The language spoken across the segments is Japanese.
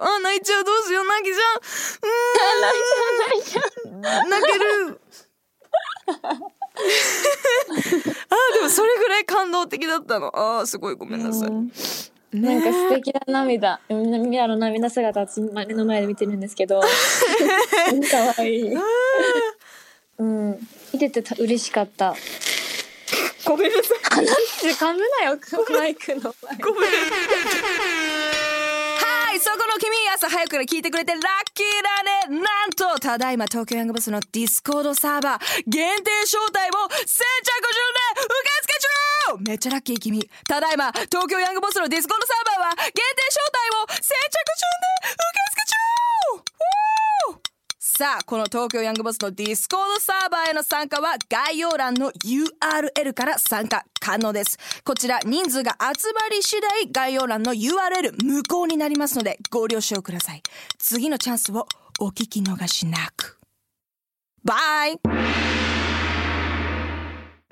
あ泣いちゃうどうしよう泣きちゃううーん泣けるあーでもそれぐらい感動的だったのあーすごいごめんなさい、うんなんか素敵な涙。みんなミラの涙姿私目の前で見てるんですけど。可愛いうん。見ててた嬉しかった。ごめんなさい 噛むなよ、マイクの前。ごめん朝早くから聞いてくれてラッキーだね。なんとただいま東京ヤングボスのディスコードサーバー限定招待を先着順で受付中。めっちゃラッキー君。ただいま東京ヤングボスのディスコードサーバーは限定招待を先着順で受付中。ウォーさあこの東京ヤングボスのディスコードサーバーへの参加は概要欄の URL から参加可能です。こちら人数が集まり次第概要欄の URL 無効になりますのでご了承ください。次のチャンスをお聞き逃しなく。バイ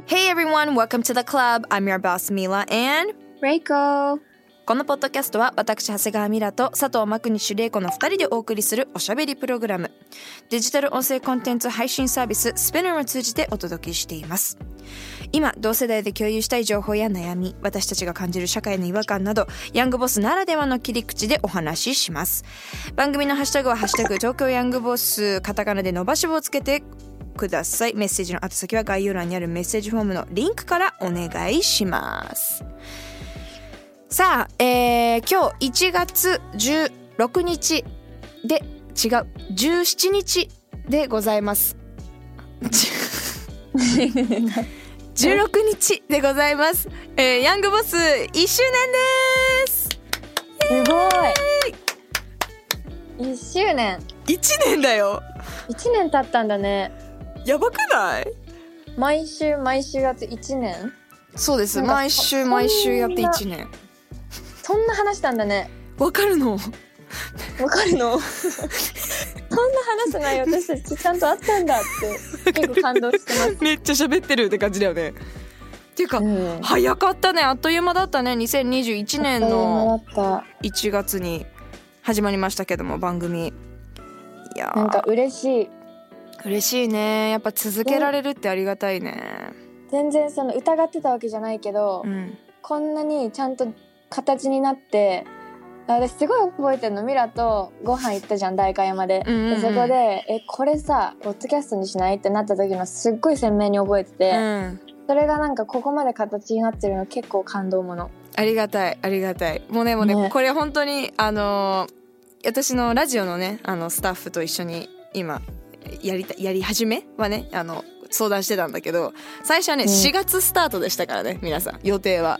Hey everyone, welcome to the club. I'm your boss Mila and レイコこのポッドキャストは私長谷川ミラと佐藤真国主玲子の2人でお送りするおしゃべりプログラム。デジタル音声コンテンツ配信サービススペナーを通じてお届けしています。今同世代で共有したい情報や悩み私たちが感じる社会の違和感などヤングボスならではの切り口でお話しします。番組のハッシュタグは「ハッシュタグ東京ヤングボス」カタカナで伸ばし棒をつけてください。メッセージの後先は概要欄にあるメッセージフォームのリンクからお願いします。さあ、えー、今日1月16日で違う17日でございます。16日でございます、えー、ヤングボス1周年です。すごい !1 周年。1年だよ !1 年経ったんだね。やばくない？毎週毎週やって1年？そうです。毎週毎週やって1年そんな話したんだね。わかるの？わかるの？そんな話す内容 私たちちゃんとあったんだって結構感動してます。めっちゃ喋ってるって感じだよねっていうか、うん。早かったねあっという間だったね2021年あのった。1月に始まりましたけども番組いやーなんか嬉しい。嬉しいねやっぱ続けられるってありがたいね全然その疑ってたわけじゃないけど、うんこんなにちゃんと形になって私すごい覚えてるのミラとご飯行ったじゃん代官山で,、でそこで「えこれさポッドキャストにしない?」ってなった時のすっごい鮮明に覚えてて、うん。それがなんかここまで形になってるの結構感動もの。ありがたいありがたい。もうねもうねね。これ本当にあのー私のラジオのねあのスタッフと一緒に今やりたやり始め？はねあの相談してたんだけど最初はね、うん。4月スタートでしたからね皆さん予定は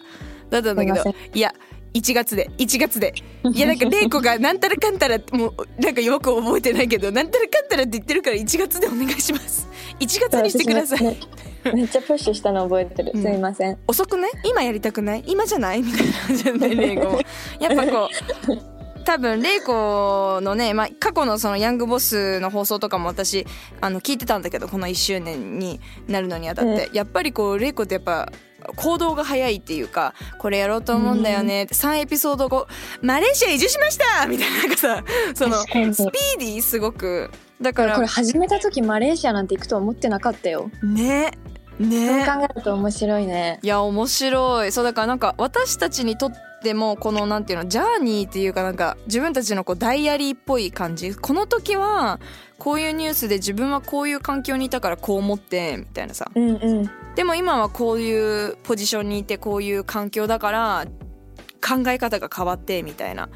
だったんだけどすいや1月で1月で。いやなんか玲子がなんたらかんたらもうなんかよく覚えてないけどなんたらかんたらって言ってるから1月でお願いします。1月にしてください、めっちゃプッシュしたの覚えてる、うん。すいません。遅くない？今やりたくない？今じゃない？みたいな感じだね玲子もやっぱこう多分玲子のね、まあ、過去のそのヤングボスの放送とかも私あの聞いてたんだけどこの1周年になるのにあたって、やっぱりこう玲子ってやっぱ行動が早いっていうかこれやろうと思うんだよね、3エピソード後マレーシア移住しましたみたいななんかさ そのスピーディーすごく。だかこれこれら始めた時マレーシアなんて行くとは思ってなかったよ、ねね。そう考えると面白いね。いや面白い。そうだからなんか私たちにとってもこのなんていうのジャーニーっていうかなんか自分たちのこうダイアリーっぽい感じ。この時はこういうニュースで自分はこういう環境にいたからこう思ってみたいなさ。うんうんでも今はこういうポジションにいてこういう環境だから考え方が変わってみたいな。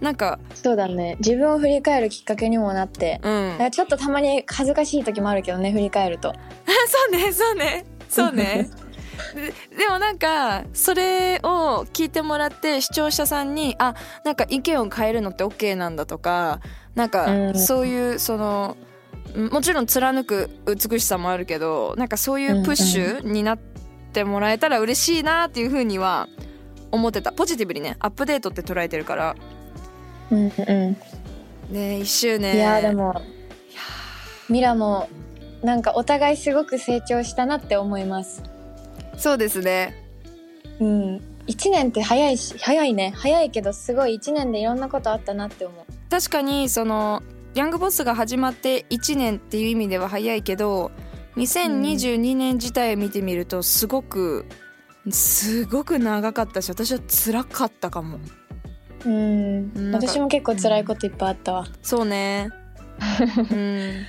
なんかそうだね。自分を振り返るきっかけにもなって。うん。ちょっとたまに恥ずかしい時もあるけどね振り返ると。そうねそうね。そうね。ででもなんかそれを聞いてもらって視聴者さんにあなんか意見を変えるのって OK なんだとかなんかうん。そういうそのもちろん貫く美しさもあるけどなんかそういうプッシュになってもらえたら嬉しいなっていうふうには思ってた。ポジティブにねアップデートって捉えてるから。うんうんね1周年いやでもミラもなんかお互いすごく成長したなって思います。そうですね。うん。1年って早いし早いね。早いけどすごい1年でいろんなことあったなって思う。確かにそのヤングボスが始まって1年っていう意味では早いけど2022年自体を見てみるとすごくすごく長かったし私は辛かったかも。うん。私も結構辛いこといっぱいあったわ。そうね。うん。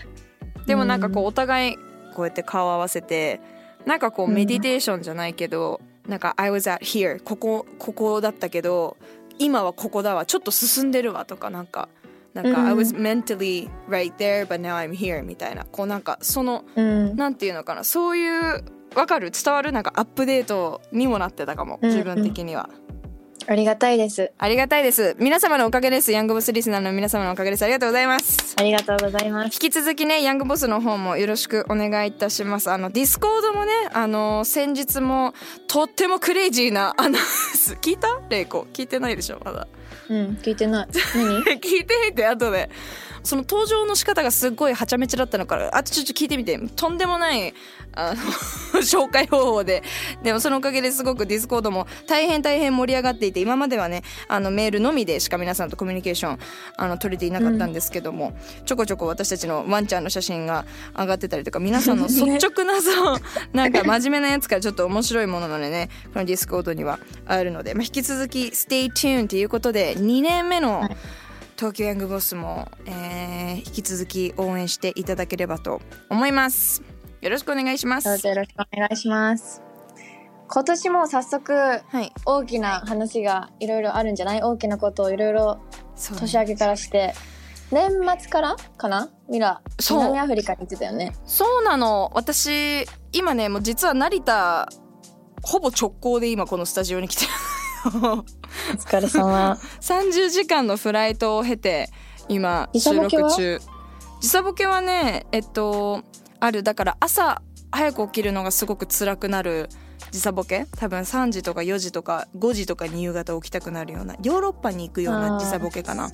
でもなんかこうお互いこうやって顔合わせてなんかこううん。 meditation じゃないけど、なんか I was at here ここここだったけど今はここだわちょっと進んでるわとかなんかなんか、うん。I was mentally right there but now I'm here みたいな。こうなんかそのうん。なんていうのかな。そういうわかる？伝わる？なんかアップデートにもなってたかもうん自分的には、ありがたいです。ありがたいです。皆様のおかげです。ヤングボスリスナーの皆様のおかげです。ありがとうございます。ありがとうございます。引き続きねヤングボスの方もよろしくお願いいたします。あのディスコードもねあの先日もとってもクレイジーなアナウンス聞いた？レイコ。聞いてないでしょまだうん聞いてない。何？聞いてみて後で。その登場の仕方がすっごいはちゃめちゃだったのからあとちょっと聞いてみて。とんでもないあの 紹介方法で。でもそのおかげですごくディスコードも大変大変盛り上がっていて今まではねあのメールのみでしか皆さんとコミュニケーションあの取れていなかったんですけども、ちょこちょこ私たちのワンちゃんの写真が上がってたりとか皆さんの 率直なそう なんか真面目なやつからちょっと面白いもののねこのディスコードにはあるので、まあ、引き続き「Stay tuned」ということで2年目のはい東京ヤングボスも、えー引き続き応援していただければと思います。よろしくお願いします。どうぞよろしくお願いします。今年も早速はい。大きな話がいろいろあるんじゃない？大きなことをいろいろ年明けからして。年末からかな？ミラ南アフリカに行ってたよね。そうなの。私今ねもう実は成田ほぼ直行で今このスタジオに来てるお疲れ様。30時間のフライトを経て今収録中。時差ボケはねえっとある。だから朝早く起きるのがすごく辛くなる時差ボケ。多分3時とか4時とか5時とかに夕方起きたくなるようなヨーロッパに行くような時差ボケかな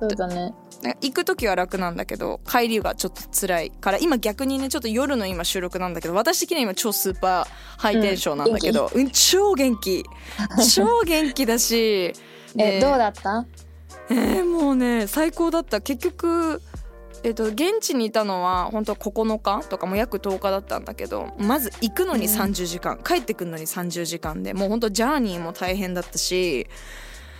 そうだね。行く時は楽なんだけど帰りがちょっと辛いから今逆にねちょっと夜の今収録なんだけど私的には今超スーパーハイテンションなんだけど、うん超元気。超元気だし えでどうだった？えーもうね最高だった。結局えっと現地にいたのは本当9日とかも約10日だったんだけどまず行くのにうん。30時間、帰ってくるのに30時間でもう本当ジャーニーも大変だったし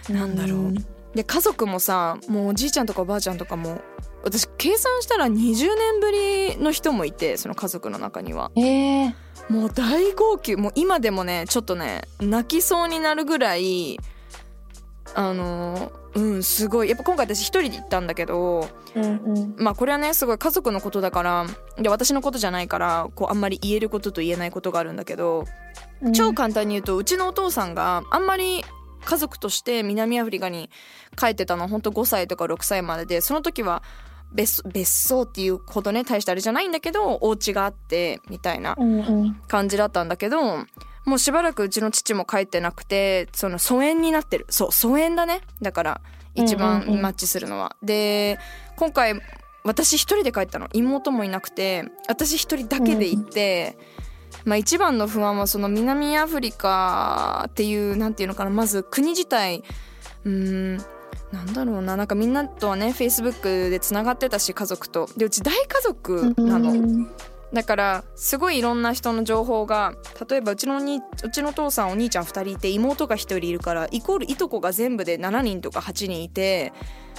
なんだろうで家族もさもうおじいちゃんとかおばあちゃんとかも私計算したら20年ぶりの人もいてその家族の中には。えー、もう大号泣。もう今でもねちょっとね泣きそうになるぐらいあのうんすごい。やっぱ今回私一人で行ったんだけどうんうん。まあこれはねすごい家族のことだからで私のことじゃないからこうあんまり言えることと言えないことがあるんだけどうん。超簡単に言うとうちのお父さんがあんまり家族として南アフリカに帰ってたのほんと5歳とか6歳まででその時は別別荘っていうほどね大したあれじゃないんだけどお家があってみたいなうんうん感じだったんだけどもうしばらくうちの父も帰ってなくてその疎遠になってる。そう疎遠だね。だから一うんうんうん番マッチするのは。で今回私一人で帰ったの。妹もいなくて私一人だけで行って、まあ、一番の不安はその南アフリカっていうなんていうのかなまず国自体うーんなんだろうな。なんかみんなとはねフェイスブックでつながってたし家族と。でうち大家族なの。うん。だからすごいいろんな人の情報が例えばうちのおにうちのお父さんお兄ちゃん2人いて妹が1人いるからイコールいとこが全部で7人とか8人いて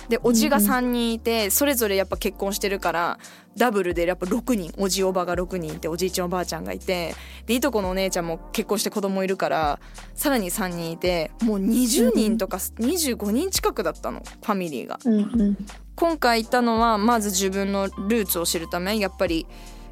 でおじが3人いてそれぞれやっぱ結婚してるからダブルでやっぱ6人おじおばが6人いておじいちゃんおばあちゃんがいてでいとこのお姉ちゃんも結婚して子供いるからさらに3人いてもう20人とか25人近くだったのファミリーが。今回行ったのはまず自分のルーツを知るためやっぱり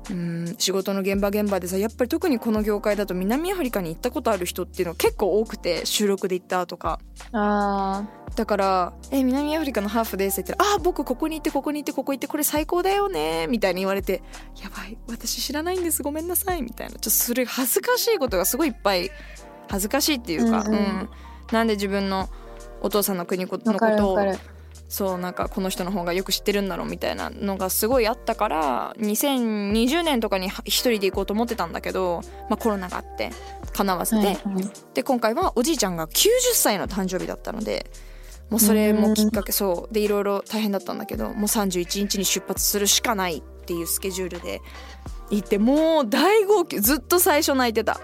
うん仕事の現場現場でさやっぱり特にこの業界だと南アフリカに行ったことある人っていうのは結構多くて収録で行ったとか。あだから「え南アフリカのハーフです」って言ったら「あ僕ここに行ってここに行ってここ行ってこれ最高だよね」みたいに言われて「やばい私知らないんですごめんなさい」みたいな。ちょっとそれ恥ずかしいことがすごいいっぱい恥ずかしいっていうか、うんうん。なんで自分のお父さんの国のことをそうなんかこの人の方がよく知ってるんだろうみたいなのがすごいあったから2020年とかに一人で行こうと思ってたんだけど、まあ、コロナがあって叶わずで、はいはい。で今回はおじいちゃんが90歳の誕生日だったのでもうそれもきっかけそう。でいろいろ大変だったんだけどもう31日に出発するしかないっていうスケジュールで行ってもう大号泣。ずっと最初泣いてた。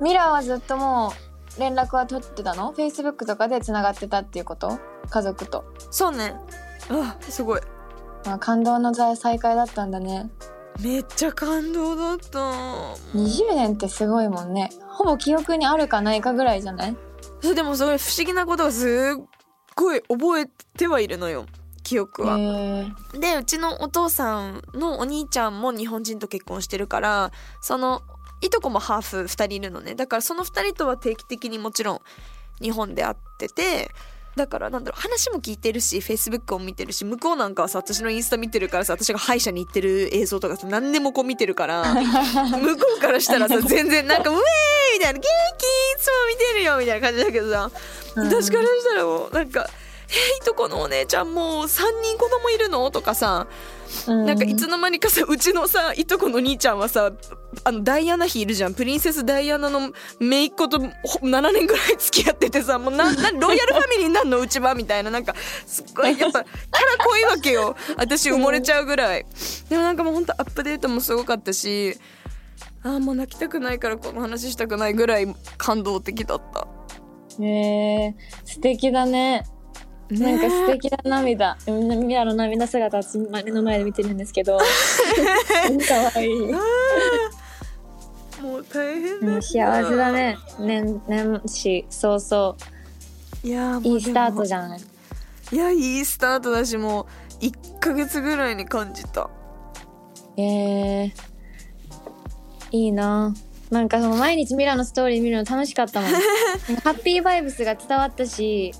ミラーはずっともう連絡は取ってたの ?Facebook とかでつながってたっていうこと？家族と。そうねあすごいまあ、感動の再会だったんだね。めっちゃ感動だった20年ってすごいもんね。ほぼ記憶にあるかないかぐらいじゃない？そうでもそれ不思議なことがすっごい覚えてはいるのよ記憶は。でうちのお父さんのお兄ちゃんも日本人と結婚してるからそのいとこもハーフ2人いるのねだからその2人とは定期的にもちろん日本で会っててだからなんだろう話も聞いてるしフェイスブックも見てるし向こうなんかはさ私のインスタ見てるからさ私が歯医者に行ってる映像とかさ何でもこう見てるから 向こうからしたらさ 全然なんか「ウェーイ!」みたいな「元気いつも見てるよ」みたいな感じだけどさ私からしたらもうなんか「えいとこのお姉ちゃんもう3人子供いるの?」とかさうんなんかいつの間にかさうちのさいとこの兄ちゃんはさあのダイアナ妃いるじゃん。プリンセスダイアナの姪っ子とほ7年ぐらい付き合っててさもうななロイヤルファミリーになんの？うちは？みたいな。なんかすっごいやっぱキャラ濃いわけよ。私埋もれちゃうぐらい。でもなんかもうほんとアップデートもすごかったしあーもう泣きたくないからこの話したくないぐらい感動的だった。へえ素敵だね。なんか素敵な涙。みんなミラの涙姿私目の前で見てるんですけど。可愛い。もう大変もう幸せだね。年年始早々いやいいスタートじじゃない？いやいいスタートだしもう1ヶ月ぐらいに感じたえー、いいな。なんかその毎日ミラのストーリー見るの楽しかったもん。ハッピーバイブスが伝わったし、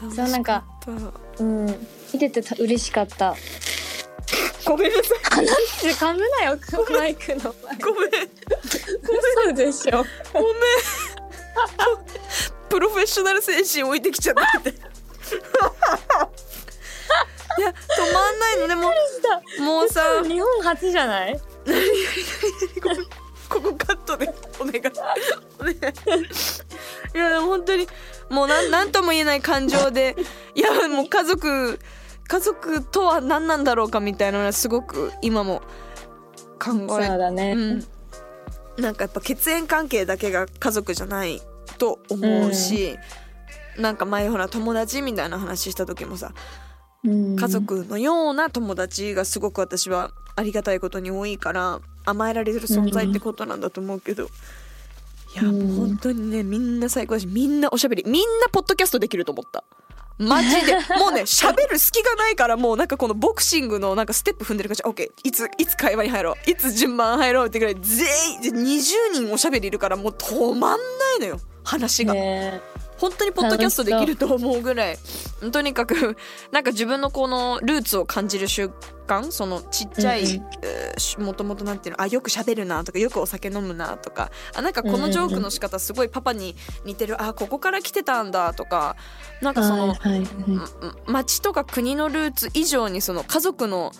そうなんかうん、見ててた嬉しかった。ごめんなさい。噛むなよ、マイクの。ごめん。そうでしょ。ごめん。プロフェッショナル精神置いてきちゃって。ていや止まんないの。でももうさ日本初じゃない？ここカットでお願い。お願い。いやでも本当にもうなんなんとも言えない感情で いやもう家族家族とは何なんだろうかみたいなのはすごく今も考そうえだね。うん、なんかやっぱ血縁関係だけが家族じゃないと思うし、なんか前ほら友達みたいな話した時もさうん。家族のような友達がすごく私はありがたいことに多いから甘えられる存在ってことなんだと思うけど、いやうん。もう本当にねみんな最高だしみんなおしゃべりみんなポッドキャストできると思った。マジで。もうね喋る隙がないからもうなんかこのボクシングのなんかステップ踏んでる感じ。OK いついつ会話に入ろう。いつ順番入ろうってぐらい全員で20人おしゃべりいるからもう止まんないのよ話が。ね本当にポッドキャストできると思うぐらいとにかく なんか自分のこのルーツを感じる瞬間そのちっちゃい、うんもともとなんていうのあよく喋るなとかよくお酒飲むなとかあなんかこのジョークの仕方すごいパパに似てるあここから来てたんだとかなんかその、はい町とか国のルーツ以上にその家族の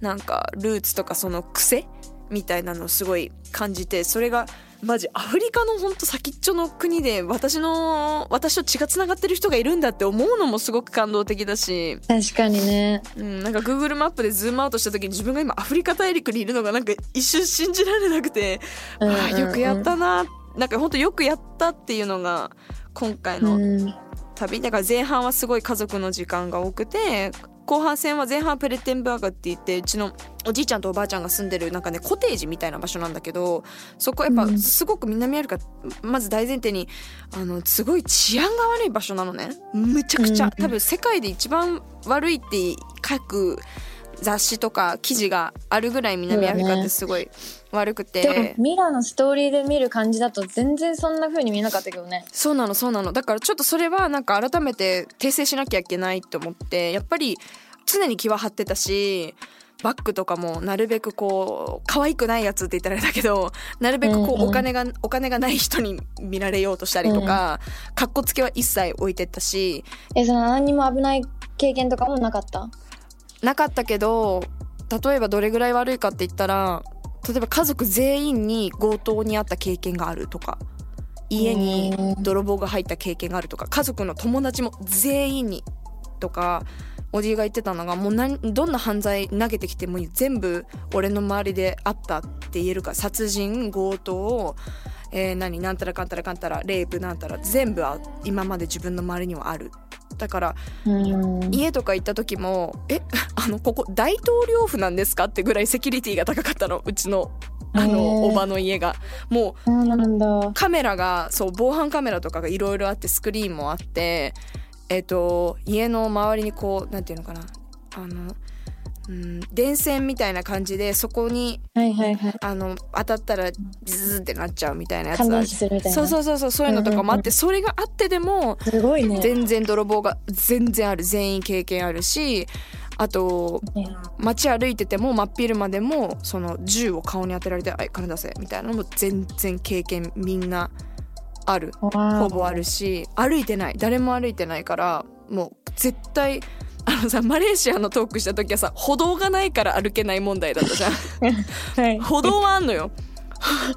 なんかルーツとかその癖みたいなのをすごい感じてそれがマジアフリカのほんと先っちょの国で私の私と血がつながってる人がいるんだって思うのもすごく感動的だし、確かにね。うん、なんか Google マップでズームアウトした時に自分が今アフリカ大陸にいるのがなんか一瞬信じられなくて、うんうんうん。ああよくやったななんかほんとよくやったっていうのが今回のうん。旅。だから前半はすごい家族の時間が多くて後半戦は前半はプレッテンバーガーって言ってうちのおじいちゃんとおばあちゃんが住んでるなんかねコテージみたいな場所なんだけどそこやっぱうん。すごく南アフリカまず大前提にあのすごい治安が悪い場所なのね。むちゃくちゃ。うん。多分世界で一番悪いって書く雑誌とか記事があるぐらい南アフリカってすごい悪くて、でもミラのストーリーで見る感じだと全然そんな風に見えなかったけどね。そうなのそうなの。だからちょっとそれはなんか改めて訂正しなきゃいけないと思って。やっぱり常に気は張ってたしバッグとかもなるべくこう可愛くないやつって言ったらあれだけどなるべくこうんううんお金が、お金がない人に見られようとしたりとか、かっこつけは一切置いてったし。えその何にも危ない経験とかもなかった？なかったけど例えばどれぐらい悪いかって言ったら例えば家族全員に強盗にあった経験があるとか家にうん。泥棒が入った経験があるとか家族の友達も全員にとかおじいが言ってたのがもう何どんな犯罪投げてきても全部俺の周りであったって言えるか。殺人強盗えー、何なんたらかんたらかんたらレイプなんたら全部あ今まで自分の周りにはあるだからうん。家とか行った時も「え あのここ大統領府なんですか?」ってぐらいセキュリティが高かったの。うちのあのおばの家が。もうカメラがそう防犯カメラとかがいろいろあってスクリーンもあってえっ、と家の周りにこうなんていうのかな。あの、うん、電線みたいな感じでそこにはいはいはい。あの当たったらズーってなっちゃうみたいなやつ感電死するみたいな。そうそうそうそうそういうのとかもあって、うんそれがあってでもすごいね。全然泥棒が全然ある全員経験あるしあと街歩いてても真っ昼間でもその銃を顔に当てられて「はい金出せ」みたいなのも全然経験みんなある。ほぼあるし歩いてない。誰も歩いてないからもう絶対あのさマレーシアのトークした時はさ歩道がないから歩けない問題だったじゃん。はい。歩道はあんのよ。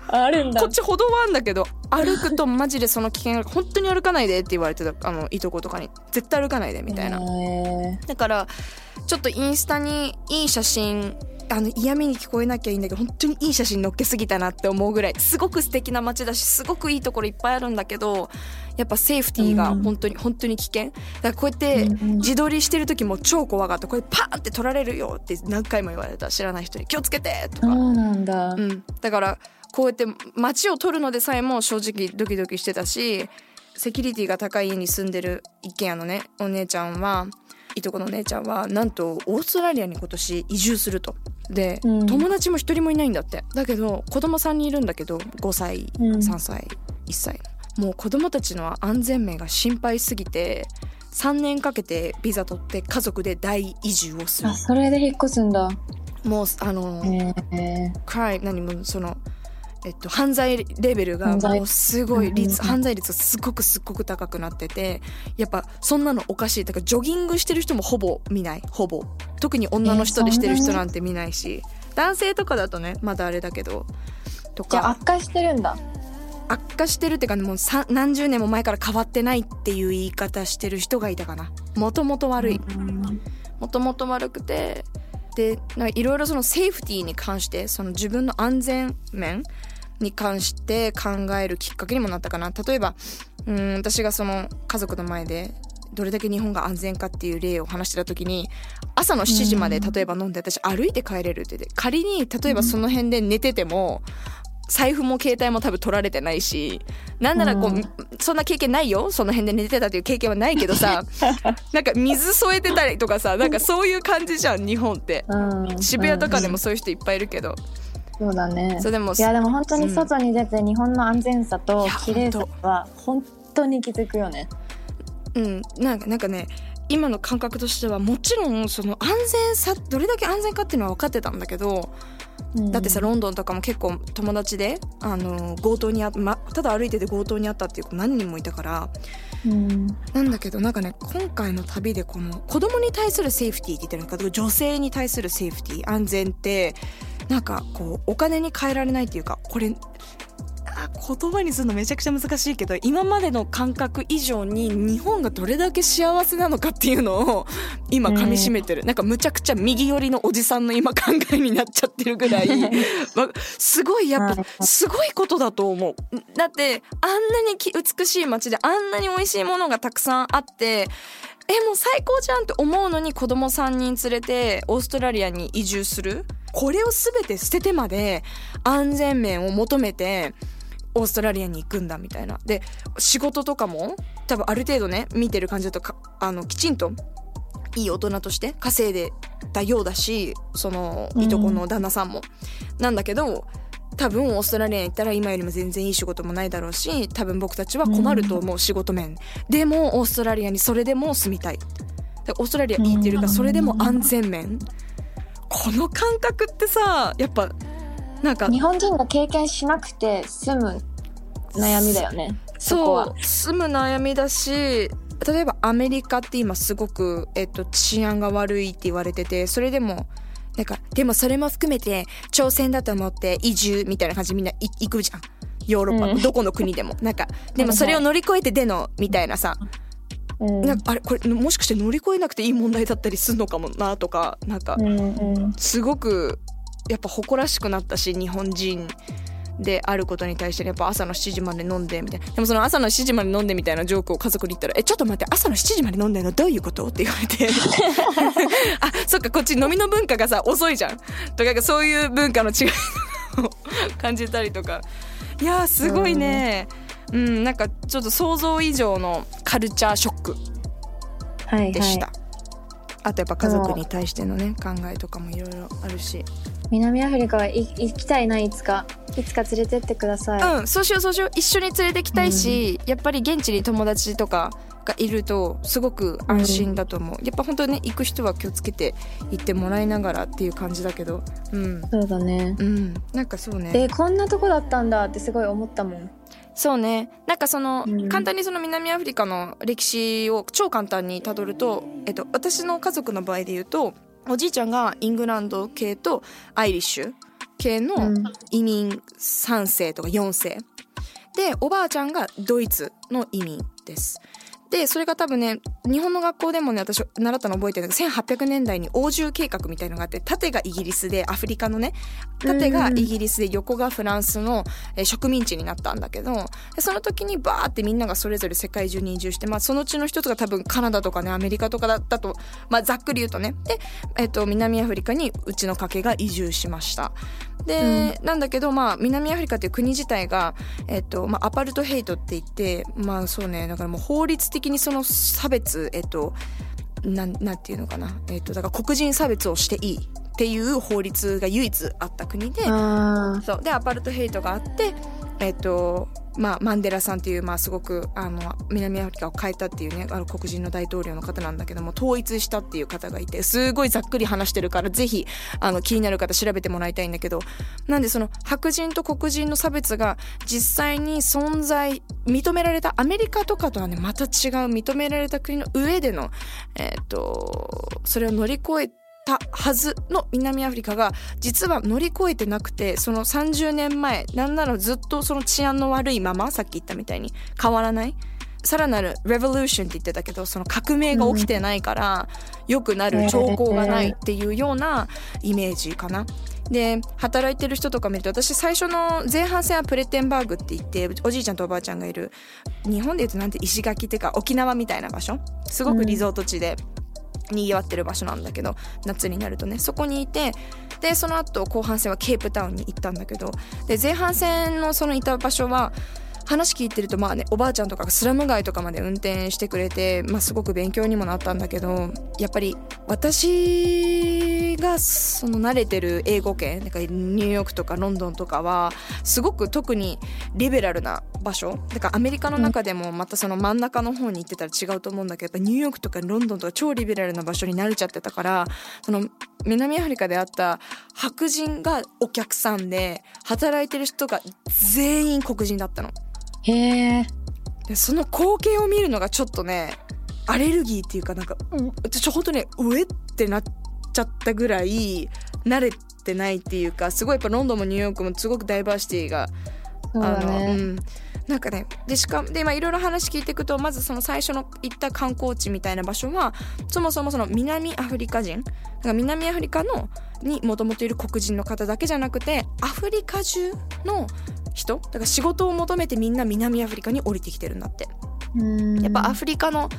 あるんだ。こっち歩道はあんだけど歩くとマジでその危険が本当に歩かないでって言われてたあのいとことかに。絶対歩かないでみたいな。へだからちょっとインスタにいい写真あの嫌味に聞こえなきゃいいんだけど本当にいい写真載っけすぎたなって思うぐらいすごく素敵な街だしすごくいいところいっぱいあるんだけどやっぱセーフティーが本当に、本当に危険。だからこうやってうんうん。自撮りしてる時も超怖かったこれパーンって撮られるよって何回も言われた知らない人に気をつけてとか、そうなんだ。うん、だからこうやって街を撮るのでさえも正直ドキドキしてたしセキュリティが高い家に住んでる一軒家のねお姉ちゃんはいとこのお姉ちゃんはなんとオーストラリアに今年移住すると。で、うん。友達も一人もいないんだって。だけど子供3人いるんだけど5歳、うん。3歳1歳。もう子供たちの安全面が心配すぎて3年かけてビザ取って家族で大移住をする。あそれで引っ越すんだ。もうあの、へえクライ何もそのえっと犯罪レベルがもうすごい率、うん犯罪率がすごくすっごく高くなっててやっぱそんなのおかしい。だからジョギングしてる人もほぼ見ない。ほぼ。特に女の人でしてる人なんて見ないし、男性とかだとねまだあれだけど。とか。じゃあ悪化してるんだ。悪化してるっていうかもうさ何十年も前から変わってないっていう言い方してる人がいたかな。もともと悪い、うんもともと悪くてでいろいろそのセーフティーに関してその自分の安全面に関して考えるきっかけにもなったかな。例えばうん私がその家族の前でどれだけ日本が安全かっていう例を話してた時に朝の7時までうん。例えば飲んで私歩いて帰れるって言って仮に例えばその辺で寝てても財布も携帯も多分取られてないしなんならこう、うん。そんな経験ないよ。その辺で寝てたっていう経験はないけどさ なんか水添えてたりとかさなんかそういう感じじゃん日本って。うん。渋谷とかでもそういう人いっぱいいるけど、そうだね。それでもいやでも本当に外に出て日本の安全さと綺麗さは本当に気づくよね。うん。なんかなんかね今の感覚としてはもちろんその安全さどれだけ安全かっていうのは分かってたんだけどだってさロンドンとかも結構友達であの強盗にあ、ま、ただ歩いてて強盗にあったっていう子何人もいたからうん。なんだけどなんかね今回の旅でこの子供に対するセーフティーって言ってるのか女性に対するセーフティー安全ってなんかこうお金に変えられないっていうかこれあ言葉にするのめちゃくちゃ難しいけど今までの感覚以上に日本がどれだけ幸せなのかっていうのを 今噛み締めてる、なんかむちゃくちゃ右寄りのおじさんの今考えになっちゃってるぐらい。わすごいやっぱすごいことだと思う。だってあんなにき美しい街であんなに美味しいものがたくさんあってえもう最高じゃんって思うのに子供3人連れてオーストラリアに移住する？これを全て捨ててまで安全面を求めてオーストラリアに行くんだみたいな。で仕事とかも多分ある程度ね見てる感じだとあのきちんといい大人として稼いでたようだしそのいとこの旦那さんも、なんだけど多分オーストラリアに行ったら今よりも全然いい仕事もないだろうし多分僕たちは困ると思う仕事面。でもオーストラリアにそれでも住みたい。でオーストラリアいいっていうかそれでも安全面。この感覚ってさやっぱなんか日本人が経験しなくて済む悩みだよね。そう住む悩みだし例えばアメリカって今すごく、えっと、治安が悪いって言われててそれでもなんかでもそれも含めて挑戦だと思って移住みたいな感じでみんない行くじゃん。ヨーロッパのうん。どこの国でも、なんか でもそれを乗り越えてでのみたいなさ。うん。なんかあれこれもしかして乗り越えなくていい問題だったりするのかもなとかなんかすごくやっぱ誇らしくなったし日本人であることに対してやっぱ朝の7時まで飲んでみたいな。でもその朝の7時まで飲んでみたいなジョークを家族に言ったら「えちょっと待って朝の7時まで飲んでるの？どういうこと?」って言われて。あそっかこっち飲みの文化がさ遅いじゃん。とかそういう文化の違いを感じたりとか。いやーすごいね。うん。なんかちょっと想像以上のカルチャーショックはいでした、はいあとやっぱ家族に対してのね考えとかもいろいろあるし南アフリカはい行きたいないつか。いつか連れてってください、うんそうしようそうしよう。一緒に連れてきたいし、やっぱり現地に友達とかがいるとすごく安心だと思う、やっぱ本当にね行く人は気をつけて行ってもらいながらっていう感じだけど。うん。そうだね。うん。なんかそうね。えこんなとこだったんだってすごい思ったもん。そうね。なんかその、うん。簡単にその南アフリカの歴史を超簡単にたどると、えっと、私の家族の場合で言うとおじいちゃんがイングランド系とアイリッシュ系のうん。移民3世とか4世。でおばあちゃんがドイツの移民ですでそれが多分ね日本の学校でもね私習ったの覚えてるんだけど1800年代に欧州計画みたいのがあって縦がイギリスでアフリカのね縦がイギリスで横がフランスの、えー植民地になったんだけどでその時にバーってみんながそれぞれ世界中に移住して、まあ、そのうちの一つが多分カナダとかねアメリカとかだったと、まあ、ざっくり言うとねで、えっと南アフリカにうちの家系が移住しました。で、なんだけど、まあ、南アフリカっていう国自体が、えっと、まあ、アパルトヘイトって言って、まあ、そうね、だからもう法律的にその差別、えっと、なん、なんていうのかな。えっと、だから黒人差別をしていいっていう法律が唯一あった国で、そう。でアパルトヘイトがあってえっ、とまあマンデラさんっていうまあすごくあの南アフリカを変えたっていうねあの黒人の大統領の方なんだけども統一したっていう方がいてすごいざっくり話してるからぜひあの気になる方調べてもらいたいんだけどなんでその白人と黒人の差別が実際に存在認められたアメリカとかとはねまた違う認められた国の上でのえっ、とそれを乗り越えたはずの南アフリカが実は乗り越えてなくてその30年前なんならずっとその治安の悪いままさっき言ったみたいに変わらないさらなるレボリューションって言ってたけどその革命が起きてないから良くなる兆候がないっていうようなイメージかな。で働いてる人とか見ると私最初の前半戦はプレッテンバーグって言っておじいちゃんとおばあちゃんがいる日本で言うとなんて石垣っていうか沖縄みたいな場所すごくリゾート地で。にぎわってる場所なんだけど夏になるとね。そこにいてでその後後半戦はケープタウンに行ったんだけどで前半戦のそのいた場所は話聞いてるとまあねおばあちゃんとかがスラム街とかまで運転してくれて、まあ、すごく勉強にもなったんだけどやっぱり私がその慣れてる英語圏なんかニューヨークとかロンドンとかはすごく特にリベラルな場所だからアメリカの中でもまたその真ん中の方に行ってたら違うと思うんだけどやっぱニューヨークとかロンドンとか超リベラルな場所に慣れちゃってたからその南アフリカであった白人がお客さんで働いてる人が全員黒人だったの。へえでその光景を見るのがちょっとねアレルギーっていうかなんかうちょ本当ねうえってなっちゃったぐらい慣れてないっていうかすごいやっぱロンドンもニューヨークもすごくダイバーシティがそうだあの、うねん、なんかねでしかもで今いろいろ話聞いていくとまずその最初の行った観光地みたいな場所はそもそもその南アフリカ人だから南アフリカのにもともといる黒人の方だけじゃなくてアフリカ中の人？だから仕事を求めてみんな南アフリカに降りてきてるんだって。うんやっぱアフリカの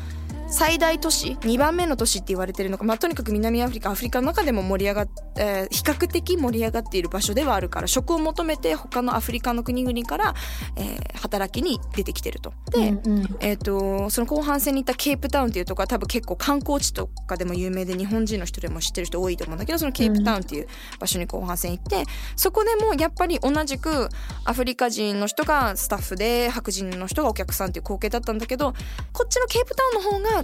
最大都市2番目の都市って言われてるのか、まあ、とにかく南アフリカアフリカの中でも盛り上がっ、えー比較的盛り上がっている場所ではあるから職を求めて他のアフリカの国々から、えー働きに出てきてると。で、うんうんえー、とその後半戦に行ったケープタウンっていうとこは多分結構観光地とかでも有名で日本人の人でも知ってる人多いと思うんだけどそのケープタウンっていう場所に後半戦行って、そこでもやっぱり同じくアフリカ人の人がスタッフで白人の人がお客さんっていう光景だったんだけどこっちのケープタウンの方が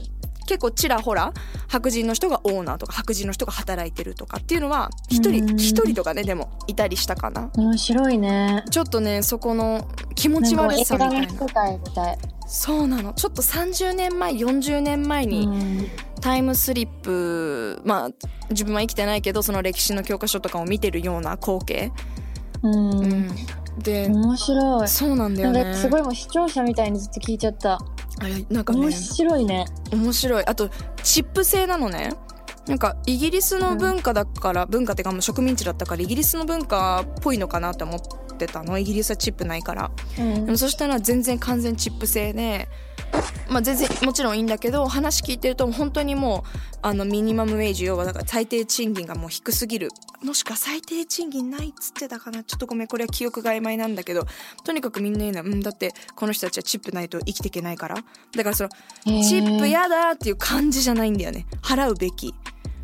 結構ちらほら白人の人がオーナーとか白人の人が働いてるとかっていうのは一人うん。一人とかねでもいたりしたかな。面白いね。ちょっとねそこの気持ち悪さみたいな。そうなの。ちょっと30年前40年前にうん。タイムスリップまあ自分は生きてないけどその歴史の教科書とかを見てるような光景、うん。うん、で、面白い。そうなんだよね。なんかすごいもう視聴者みたいにずっと聞いちゃった。あれなんかね面白いね。面白い。あとチップ製なのね。なんかイギリスの文化だから、文化っていうかもう植民地だったからイギリスの文化っぽいのかなって思ってたの。イギリスはチップないから。うん。でもそしたら全然完全チップ制で、まあ、全然もちろんいいんだけど話聞いてると本当にもうあのミニマムウェイジ要はだから最低賃金がもう低すぎる。もしくは最低賃金ないっつってたかな。ちょっとごめんこれは記憶が曖昧なんだけどとにかくみんな言うのはうんだってこの人たちはチップないと生きていけないから。だからそのチップやだっていう感じじゃないんだよね。払うべき。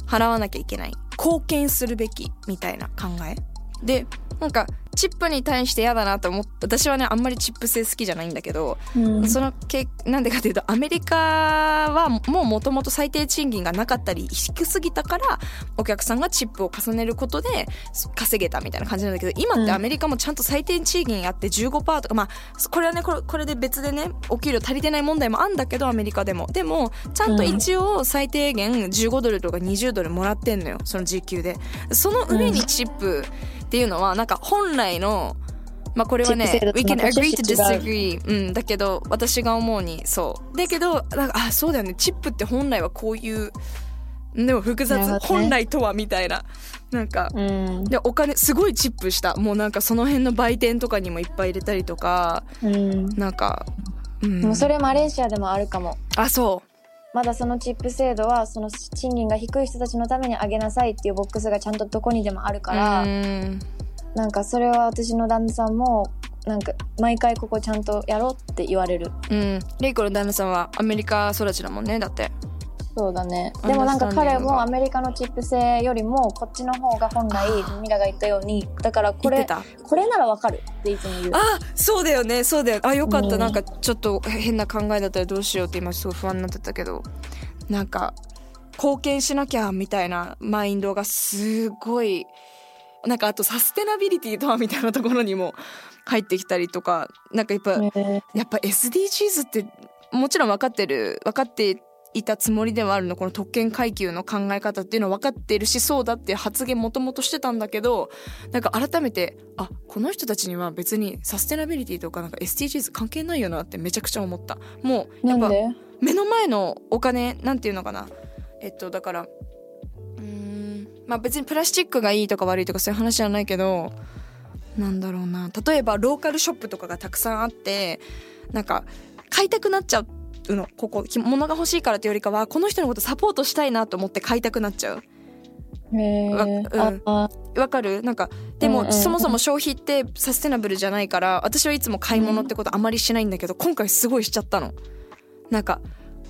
払わなきゃいけない。貢献するべきみたいな考え。でなんかチップに対して嫌だなと思って私はねあんまりチップ制好きじゃないんだけど、うん。そのけなんでかというとアメリカはもうもともと最低賃金がなかったり低すぎたからお客さんがチップを重ねることで稼げたみたいな感じなんだけど今ってアメリカもちゃんと最低賃金あって15%とかまあこれはねこれこれで別でねお給料足りてない問題もあんだけどアメリカでも。でもちゃんと一応最低限15ドルとか20ドルもらってんのよその時給で。その上にチップっていうのはなんか本来のまあこれはね We 制 can agree to disagree うんだけど私が思うにそう。だけどなんかあそうだよね。チップって本来はこういうでも複雑、ね。本来とはみたいな。なんかうん。でお金すごいチップした。もうなんかその辺の売店とかにもいっぱい入れたりとか。うん。なんかうん。でもそれマレーシアでもあるかも。あそう。まだそのチップ制度はその賃金が低い人たちのために上げなさいっていうボックスがちゃんとどこにでもあるから、うんなんかそれは私の旦那さんもなんか毎回ここちゃんとやろうって言われる。うん。レイコの旦那さんはアメリカ育ちだもんねだって。そうだね。でもなんか彼もアメリカのチップ制よりもこっちの方が本来ミラが言ったようにだからこれこれならわかるっていつも言う。あそうだよねそうだよ。あよかった、うん。なんかちょっと変な考えだったらどうしようって今すごい不安になってたけど。なんか貢献しなきゃみたいなマインドがすごいなんかあとサステナビリティとはみたいなところにも入ってきたりとかなんかやっぱ、ねやっぱ SDGs ってもちろん分かってる分かっていたつもりではあるのこの特権階級の考え方っていうのは分かっているしそうだっていう発言もともとしてたんだけどなんか改めてあこの人たちには別にサステナビリティとかなんか SDGs 関係ないよなってめちゃくちゃ思った。もうやっぱ目の前のお金なんていうのかな。えっとだからうーん。まあ別にプラスチックがいいとか悪いとかそういう話じゃないけどなんだろうな。例えばローカルショップとかがたくさんあってなんか買いたくなっちゃうの。ここき物が欲しいからっていうよりかはこの人のことサポートしたいなと思って買いたくなっちゃう。へわーうん。かる？なんかでも、うんうんうん。そもそも消費ってサステナブルじゃないから私はいつも買い物ってことあまりしないんだけど、今回すごいしちゃったのなんか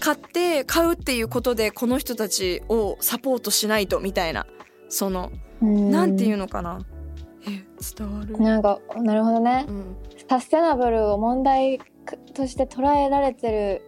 買って買うっていうことでこの人たちをサポートしないとみたいなそのうん。なんていうのかな？え伝わる、なんかなるほどね。うん、サステナブルを問題として捉えられてる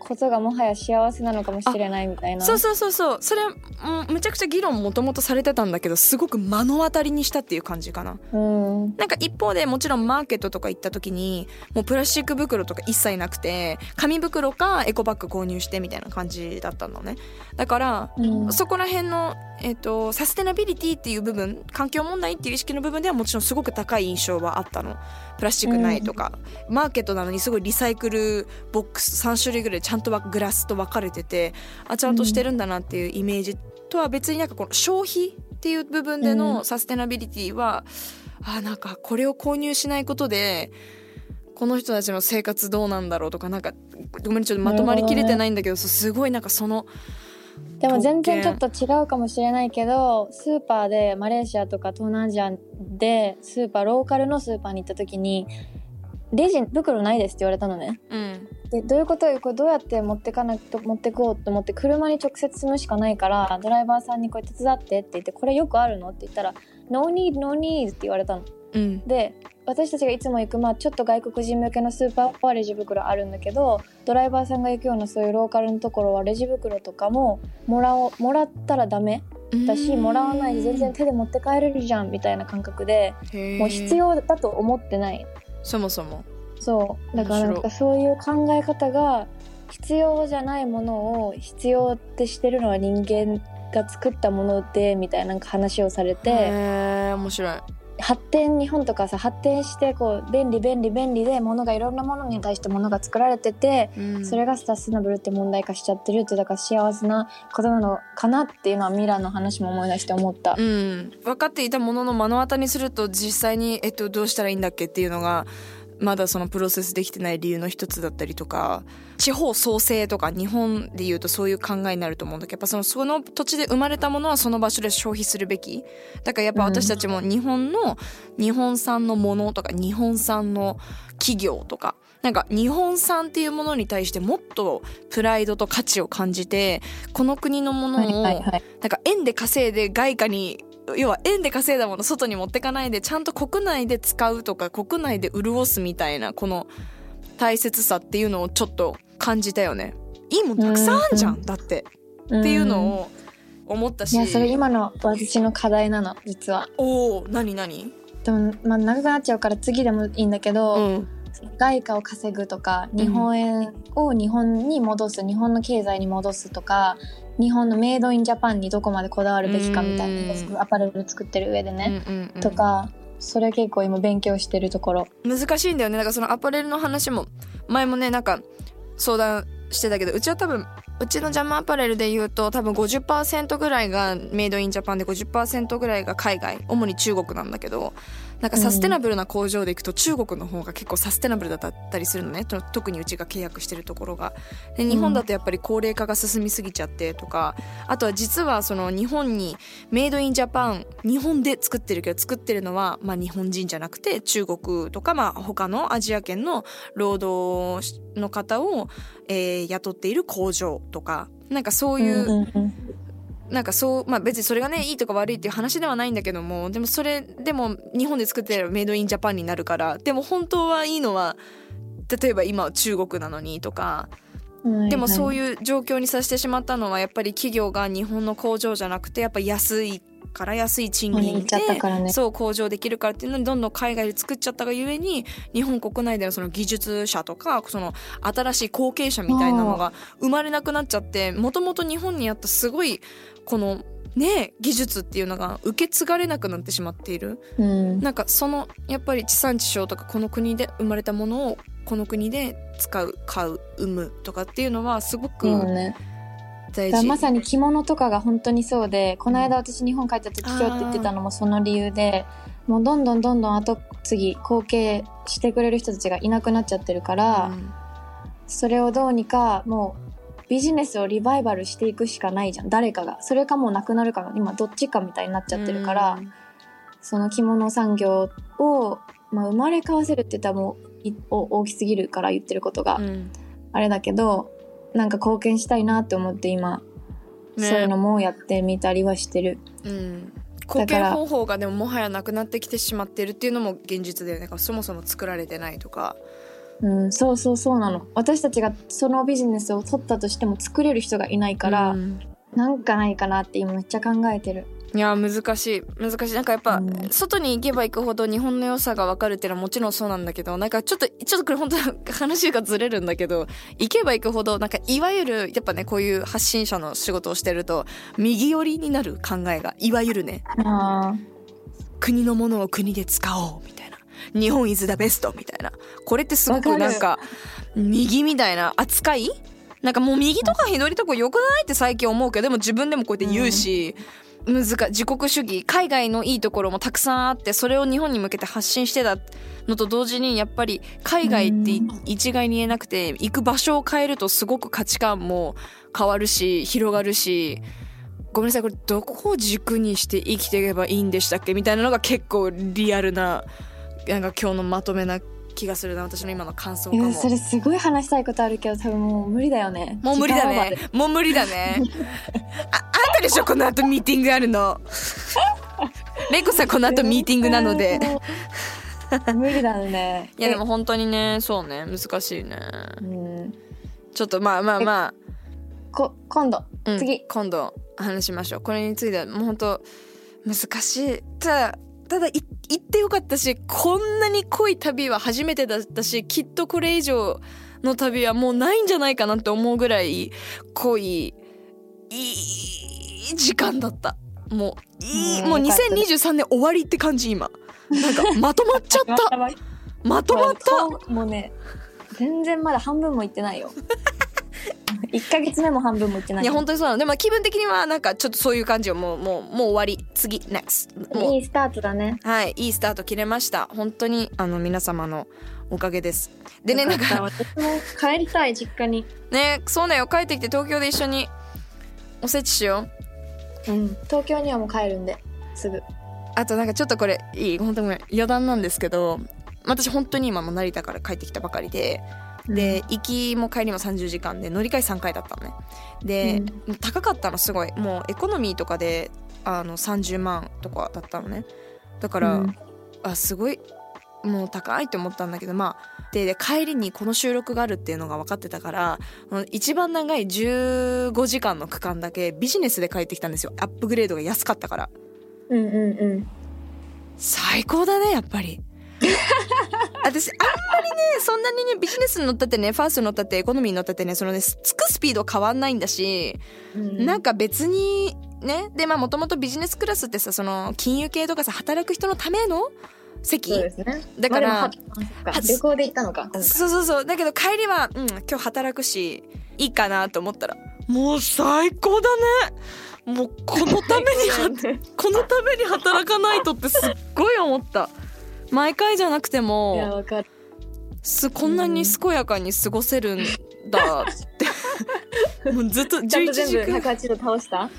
ことがもはや幸せなのかもしれないみたいな。そうそうそうそう。それ、うん、めちゃくちゃ議論もともとされてたんだけどすごく目の当たりにしたっていう感じかな。うん。なんか一方でもちろんマーケットとか行った時にもうプラスチック袋とか一切なくて紙袋かエコバッグ購入してみたいな感じだったのね。だからうん。そこら辺の、えっとサステナビリティっていう部分環境問題っていう意識の部分ではもちろんすごく高い印象はあったの。プラスチックないとか、マーケットなのにすごいリサイクルボックス3種類ぐらいちゃんとわグラスと分かれててあちゃんとしてるんだなっていうイメージとは別になんかこの消費っていう部分でうのサステナビリティは、あなんかこれを購入しないことでこの人たちの生活どうなんだろうとかなんかごめんちょっとまとまりきれてないんだけどそうすごいなんかそのでも全然ちょっと違うかもしれないけどスーパーでマレーシアとか東南アジアでスーパーローカルのスーパーに行った時にレジ袋ないですって言われたのね。うん。でどういうこと？これどうやって持ってかなと持ってこうと思って車に直接積むしかないからドライバーさんにこれ手伝ってって言ってこれよくあるのって言ったら No need no need って言われたの。うん。で私たちがいつも行く、まあ、ちょっと外国人向けのスーパーはレジ袋あるんだけどドライバーさんが行くようなそういうローカルのところはレジ袋とかももらおもらったらダメ。だしもらわないで全然手で持って帰れるじゃんみたいな感覚でもう必要要だと思ってないそもそも。そう。だからなんかそういう考え方が必要じゃないものを必要ってしてるのは人間が作ったものでみたいななんか話をされへてえ面白い発展日本とかさ発展してこう便利便利便利で物がいろんなものに対して物が作られててうんそれがサステナブルって問題化しちゃってるってだから幸せなことなのかなっていうのはミラの話も思い出して思った。うん、分かっていたものの目の当たりにすると実際に、えっと、どうしたらいいんだっけっていうのがまだそのプロセスできてない理由の一つだったりとか地方創生とか日本でいうとそういう考えになると思うんだけどやっぱそのその土地で生まれたものはその場所で消費するべき。だからやっぱ私たちも日本の日本産のものとか日本産の企業とかなんか日本産っていうものに対してもっとプライドと価値を感じてこの国のものを、なんか円で稼いで外貨に要は円で稼いだもの外に持ってかないでちゃんと国内で使うとか国内で潤すみたいなこの大切さっていうのをちょっと感じたよね。いいもんたくさんあるじゃん、だってっていうのを思ったし。いやそれ今の私の課題なの実はおお何何でも、まあ、長くなっちゃうから次でもいいんだけど、うん外貨を稼ぐとか日本円を日本に戻す、日本の経済に戻すとか日本のメイドインジャパンにどこまでこだわるべきかみたいうん。なアパレル作ってる上でね、うんうんうんとかそれ結構今勉強してるところ。難しいんだよね。なんかそのアパレルの話も前もねなんか相談してたけどうちは多分うちのジャムアパレルで言うと多分50%ぐらいがメイドインジャパンで50%ぐらいが海外主に中国なんだけどなんかサステナブルな工場で行くと中国の方が結構サステナブルだったりするのね。と特にうちが契約してるところが。で日本だとやっぱり高齢化が進みすぎちゃってとかあとは実はその日本にメイドインジャパン日本で作ってるけど作ってるのはまあ日本人じゃなくて中国とかまあ他のアジア圏の労働の方を、えー雇っている工場とかなんかそういう、なんかそうまあ別にそれがねいいとか悪いっていう話ではないんだけどもでもそれでも日本で作ってるメイドインジャパンになるからでも本当はいいのは例えば今は中国なのにとかでもそういいう状況にさせてしまったのはやっぱり企業が日本の工場じゃなくてやっぱ安いから安い賃金でね。そう工場できるからっていうのにどんどん海外で作っちゃったがゆえに日本国内でのその技術者とかその新しい後継者みたいなのが生まれなくなっちゃってもともと日本にあったすごいこのね技術っていうのが受け継がれなくなってしまっている。うん。なんかそのやっぱり地産地消とかこの国で生まれたものをこの国で使う買う産むとかっていうのはすごくねまさに着物とかが本当にそうでこの間私日本帰った時今日って言ってたのもその理由でもうどんどんどんどん後継ぎ後継してくれる人たちがいなくなっちゃってるから、うん。それをどうにかもうビジネスをリバイバルしていくしかないじゃん。誰かが。それかもうなくなるかが今どっちかみたいになっちゃってるから、うん。その着物産業を、まあ、生まれ変わせるって言ったらもう大きすぎるから言ってることが、うん。あれだけどなんか貢献したいなって思って今、ね。そういうのもやってみたりはしてる。うん。貢献方法がでももはやなくなってきてしまっているっていうのも現実だよね。だからそもそも作られてないとか。うん、そうそうそうなの。私たちがそのビジネスを取ったとしても作れる人がいないから、うん。なんかないかなって今めっちゃ考えてるいや難しい。難しい。なんかやっぱ、うん。外に行けば行くほど日本の良さが分かるっていうのはもちろんそうなんだけどなんかちょっとちょっとこれ本当話がずれるんだけど行けば行くほどなんかいわゆるやっぱねこういう発信者の仕事をしてると右寄りになる考えがいわゆるねあ国のものを国で使おうみたいな日本 is the best みたいなこれってすごくなんか右みたいな扱い？なんかもう右とか左とか良くない？って最近思うけどでも自分でもこうやって言うし、難自国主義海外のいいところもたくさんあってそれを日本に向けて発信してたのと同時にやっぱり海外って一概に言えなくて行く場所を変えるとすごく価値観も変わるし広がるしごめんなさいこれどこを軸にして生きていけばいいんでしたっけ？みたいなのが結構リアルななんか今日のまとめな気がするな私の今の感想かも。それすごい話したいことあるけど多分もう無理だよね。もう無理だね。もう無理だね。ああんたでしょこの後ミーティングあるの。レイコさんこの後ミーティングなので。無理だね。いやでも本当にねそうね。難しいね、うん、ちょっとまあまあまあ。こ今度、うん、次。今度話しましょう。これについてはもう本当難しい。ただただ行ってよかったしこんなに濃い旅は初めてだったしきっとこれ以上の旅はもうないんじゃないかなって思うぐらい濃いいい時間だった。もういいもう2023年終わりって感じ今。なんかまとまっちゃった。まとまった。もうね全然まだ半分もいってないよ 1か月目も半分もいってない。いや本当にそうなの。でも気分的にはなんかちょっとそういう感じよ。もうもうもう終わり。次 NEXT いいスタートだね。はいいいスタート切れました。本当にあの皆様のおかげです。でねなんか私も帰りたい実家に。ねそうだよ。帰ってきて東京で一緒におせちしよう。うん東京にはもう帰るんですぐ。あとなんかちょっとこれいい本当ごめん。余談なんですけど私本当に今も成田から帰ってきたばかりでで行きも帰りも30時間で乗り換え3回だったのね。で、うん、高かったのすごい。もうエコノミーとかであの30万とかだったのね。だから、うん、あすごいもう高いって思ったんだけどまあで帰りにこの収録があるっていうのが分かってたから一番長い15時間の区間だけビジネスで帰ってきたんですよ。アップグレードが安かったから。うんうんうん。最高だねやっぱり私あんまりねそんなにねビジネスに乗ったってねファースト乗ったってエコノミーに乗ったってねそのねつくスピード変わんないんだし、うん、なんか別にねでまあもともとビジネスクラスってさその金融系とかさ働く人のための席、ね、だから、まあ、旅行で行ったのか。そうそうそう。だけど帰りは、うん、今日働くしいいかなと思ったらもう最高だね。もうこのために このために働かないとってすっごい思った毎回じゃなくてもいやわかる。すこんなに健やかに過ごせるんだって。もうずっと11時間108度倒した？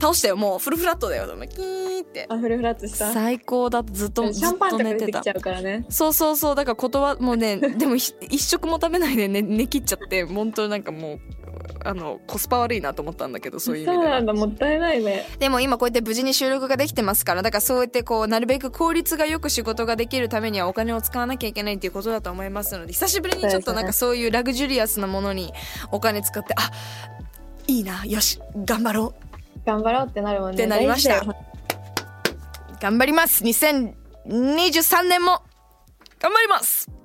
倒したよ。もうフルフラットだよ。キーって。あフルフラットした？最高だずっとシャンパンとか出てきちゃうからね。そうそうそう。だから断もうねでも一食も食べないで寝寝切っちゃって本当なんかもうあのコスパ悪いなと思ったんだけどそういう意味でそうなんだ。もったいないね。でも今こうやって無事に収録ができてますから。だからそうやってこうなるべく効率がよく仕事ができるためにはお金を使わなきゃいけないっていうことだと思いますので久しぶりにちょっとなんかそういうラグジュリアスなものにお金使ってあいいな。よし頑張ろう。頑張ろうってなるもんね。ってなりました。頑張ります。2023年も。頑張ります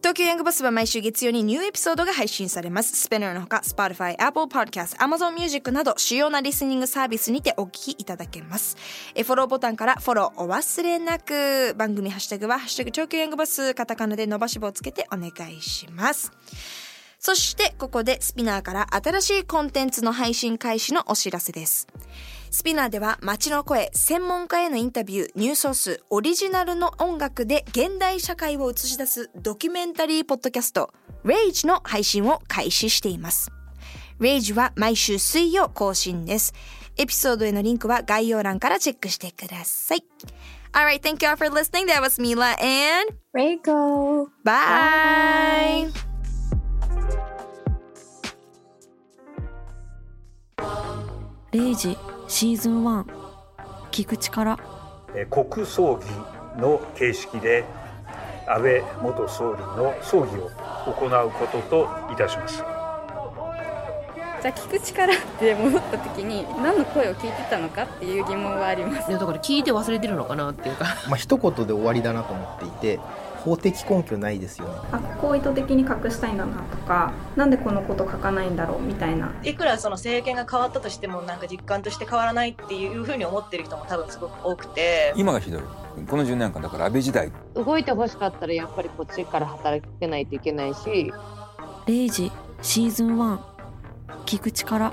東京ヤングボスは毎週月曜にニューエピソードが配信されます。スピナーのほか、Spotify、Apple Podcast、Amazon Music など主要なリスニングサービスにてお聞きいただけます。えフォローボタンからフォローお忘れなく。番組ハッシュタグは、ハッシュタグ東京ヤングボス、カタカナで伸ばし棒をつけてお願いします。そしてここでスピナーから新しいコンテンツの配信開始のお知らせです。スピナーでは街の声、専門家へのインタビュー、ニュースソース、オリジナルの音楽で現代社会を映し出すドキュメンタリーポッドキャスト、Rage の配信を開始しています。Rage は毎週水曜更新です。エピソードへのリンクは概要欄からチェックしてください。Alright, thank you all for listening. That was Mila and Reiko. Bye. Bye. 0時シーズン1聞く力。国葬儀の形式で安倍元総理の葬儀を行うことといたします。じゃあ聞く力って戻った時に何の声を聞いてたのかっていう疑問はあります。いやだから聞いて忘れてるのかなっていうか。まあ一言で終わりだなと思っていて法的根拠ないですよね。あここを意図的に隠したいんだなとかなんでこのこと書かないんだろうみたいな。いくらその政権が変わったとしてもなんか実感として変わらないっていうふうに思ってる人も多分すごく多くて。今がひどい。この10年間だから安倍時代。動いてほしかったらやっぱりこっちから働けないといけないし。0時シーズン1聞く力